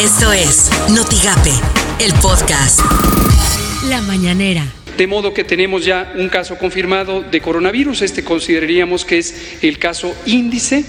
Esto es Notigape, el podcast. La mañanera. De modo que tenemos ya un caso confirmado de coronavirus. Este consideraríamos que es el caso índice.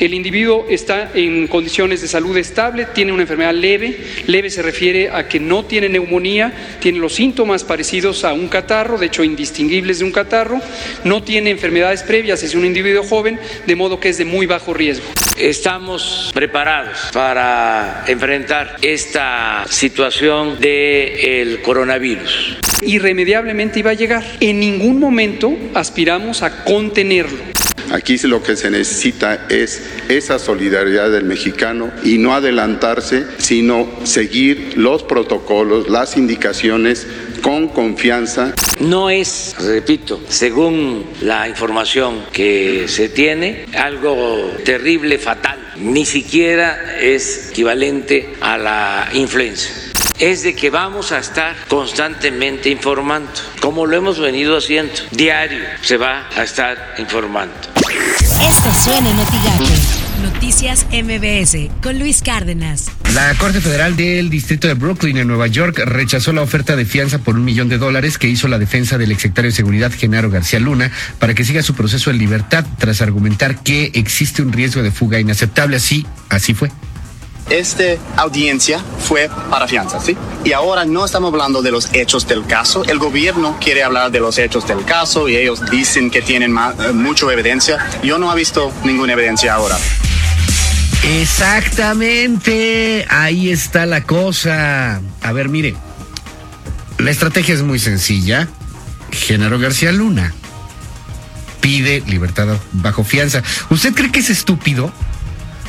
El individuo está en condiciones de salud estable, tiene una enfermedad leve. Leve se refiere a que no tiene neumonía, tiene los síntomas parecidos a un catarro, de hecho indistinguibles de un catarro. No tiene enfermedades previas, es un individuo joven, de modo que es de muy bajo riesgo. Estamos preparados para enfrentar esta situación del coronavirus. Irremediablemente iba a llegar. En ningún momento aspiramos a contenerlo. Aquí lo que se necesita es esa solidaridad del mexicano y no adelantarse, sino seguir los protocolos, las indicaciones con confianza. No es, repito, según la información que se tiene, algo terrible, fatal. Ni siquiera es equivalente a la influenza es de que vamos a estar constantemente informando, como lo hemos venido haciendo. Diario se va a estar informando. Esto suena en Noticias MBS con Luis Cárdenas. La Corte Federal del Distrito de Brooklyn en Nueva York rechazó la oferta de fianza por un millón de dólares que hizo la defensa del exsecretario de Seguridad Genaro García Luna para que siga su proceso en libertad tras argumentar que existe un riesgo de fuga inaceptable. Así, así fue esta audiencia fue para fianza, ¿sí? Y ahora no estamos hablando de los hechos del caso. El gobierno quiere hablar de los hechos del caso y ellos dicen que tienen eh, mucha evidencia. Yo no he visto ninguna evidencia ahora. Exactamente, ahí está la cosa. A ver, mire, la estrategia es muy sencilla. Genaro García Luna pide libertad bajo fianza. ¿Usted cree que es estúpido?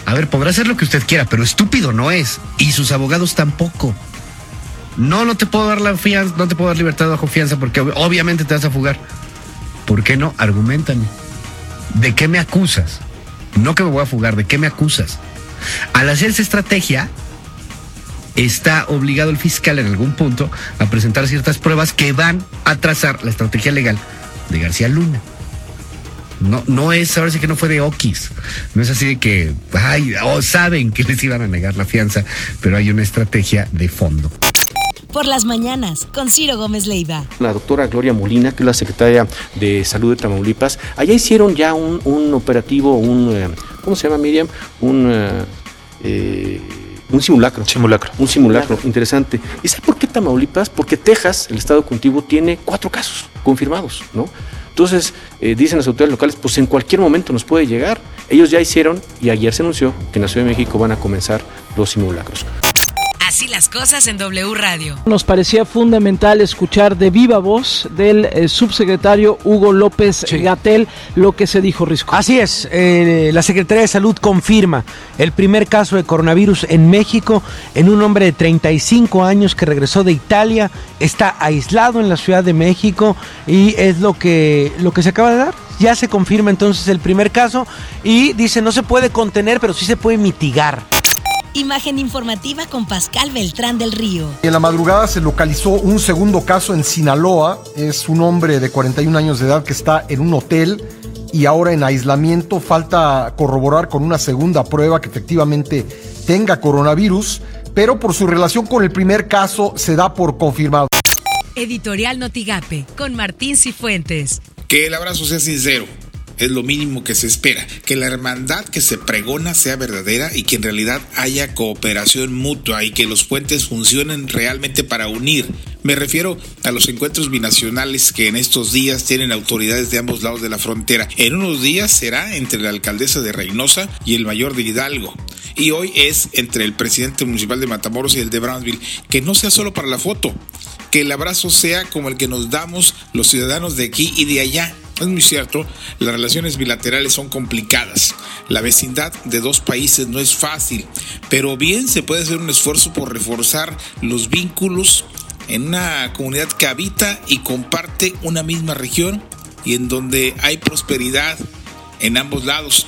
A ver, podrá hacer lo que usted quiera, pero estúpido no es. Y sus abogados tampoco. No, no te puedo dar la fianza, no te puedo dar libertad bajo fianza porque obviamente te vas a fugar. ¿Por qué no? Argumentame. ¿De qué me acusas? No que me voy a fugar, ¿de qué me acusas? Al hacer esa estrategia, está obligado el fiscal en algún punto a presentar ciertas pruebas que van a trazar la estrategia legal de García Luna. No, no es, ahora sí que no fue de Okis. No es así de que, ay, oh, saben que les iban a negar la fianza, pero hay una estrategia de fondo. Por las mañanas, con Ciro Gómez Leiva. La doctora Gloria Molina, que es la secretaria de Salud de Tamaulipas, allá hicieron ya un, operativo, un, eh, ¿cómo se llama Miriam? Un... Eh, eh, un simulacro. Simulacro. Un simulacro, interesante. ¿Y sabe por qué Tamaulipas? Porque Texas, el estado contigo, tiene cuatro casos confirmados, ¿no? Entonces, eh, dicen las autoridades locales, pues en cualquier momento nos puede llegar. Ellos ya hicieron y ayer se anunció que en la Ciudad de México van a comenzar los simulacros. Así las cosas en W Radio. Nos parecía fundamental escuchar de viva voz del eh, subsecretario Hugo López Gatel lo que se dijo Risco. Así es, eh, la Secretaría de Salud confirma el primer caso de coronavirus en México en un hombre de 35 años que regresó de Italia, está aislado en la Ciudad de México y es lo que, lo que se acaba de dar. Ya se confirma entonces el primer caso y dice no se puede contener, pero sí se puede mitigar. Imagen informativa con Pascal Beltrán del Río. En la madrugada se localizó un segundo caso en Sinaloa. Es un hombre de 41 años de edad que está en un hotel y ahora en aislamiento. Falta corroborar con una segunda prueba que efectivamente tenga coronavirus, pero por su relación con el primer caso se da por confirmado. Editorial Notigape con Martín Cifuentes. Que el abrazo sea sincero es lo mínimo que se espera, que la hermandad que se pregona sea verdadera y que en realidad haya cooperación mutua y que los puentes funcionen realmente para unir. Me refiero a los encuentros binacionales que en estos días tienen autoridades de ambos lados de la frontera. En unos días será entre la alcaldesa de Reynosa y el mayor de Hidalgo. Y hoy es entre el presidente municipal de Matamoros y el de Brownsville. Que no sea solo para la foto, que el abrazo sea como el que nos damos los ciudadanos de aquí y de allá es muy cierto, las relaciones bilaterales son complicadas. La vecindad de dos países no es fácil, pero bien se puede hacer un esfuerzo por reforzar los vínculos en una comunidad que habita y comparte una misma región y en donde hay prosperidad en ambos lados.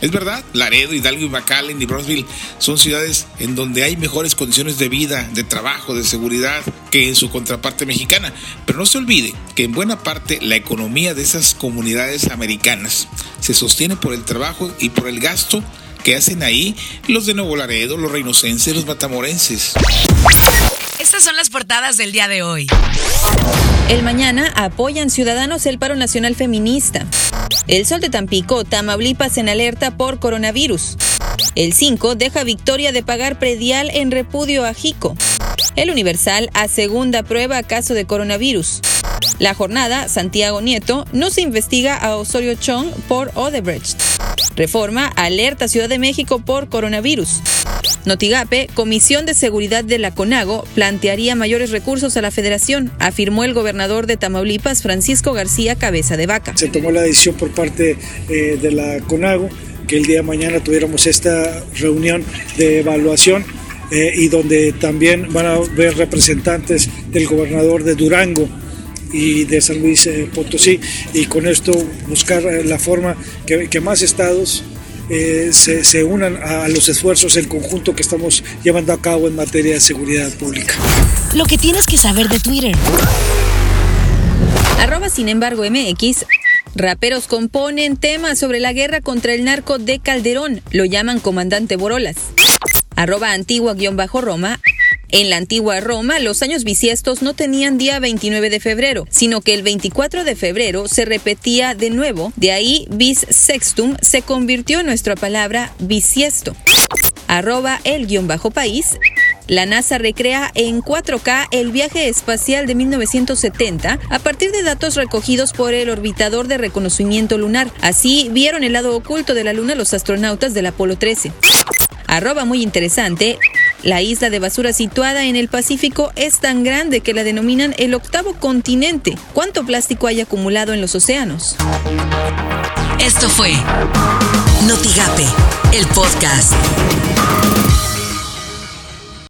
Es verdad, Laredo, Hidalgo y McAllen y Brownsville son ciudades en donde hay mejores condiciones de vida, de trabajo, de seguridad que en su contraparte mexicana. Pero no se olvide que en buena parte la economía de esas comunidades americanas se sostiene por el trabajo y por el gasto ¿Qué hacen ahí los de Nuevo Laredo, los reinocenses, los matamorenses? Estas son las portadas del día de hoy. El mañana apoyan ciudadanos el paro nacional feminista. El sol de Tampico, Tamaulipas en alerta por coronavirus. El 5 deja victoria de pagar predial en repudio a Jico. El Universal a segunda prueba caso de coronavirus. La jornada, Santiago Nieto, no se investiga a Osorio Chong por Odebrecht. Reforma, alerta Ciudad de México por coronavirus. Notigape, Comisión de Seguridad de la CONAGO, plantearía mayores recursos a la federación, afirmó el gobernador de Tamaulipas, Francisco García Cabeza de Vaca. Se tomó la decisión por parte eh, de la CONAGO que el día de mañana tuviéramos esta reunión de evaluación eh, y donde también van a ver representantes del gobernador de Durango y de San Luis eh, Potosí y con esto buscar eh, la forma que, que más estados se, se, unan a los esfuerzos en conjunto que estamos llevando a cabo en materia de seguridad pública. Lo que tienes que saber de Twitter. Arroba sin embargo MX Raperos componen temas sobre la guerra contra el narco de Calderón. Lo llaman comandante Borolas. Arroba antigua-roma. En la antigua Roma, los años bisiestos no tenían día 29 de febrero, sino que el 24 de febrero se repetía de nuevo. De ahí, bis sextum se convirtió en nuestra palabra bisiesto. Arroba el guion bajo país. La NASA recrea en 4K el viaje espacial de 1970 a partir de datos recogidos por el orbitador de reconocimiento lunar. Así vieron el lado oculto de la Luna los astronautas del Apolo 13. Arroba muy interesante. La isla de basura situada en el Pacífico es tan grande que la denominan el octavo continente. ¿Cuánto plástico hay acumulado en los océanos? Esto fue Notigape, el podcast.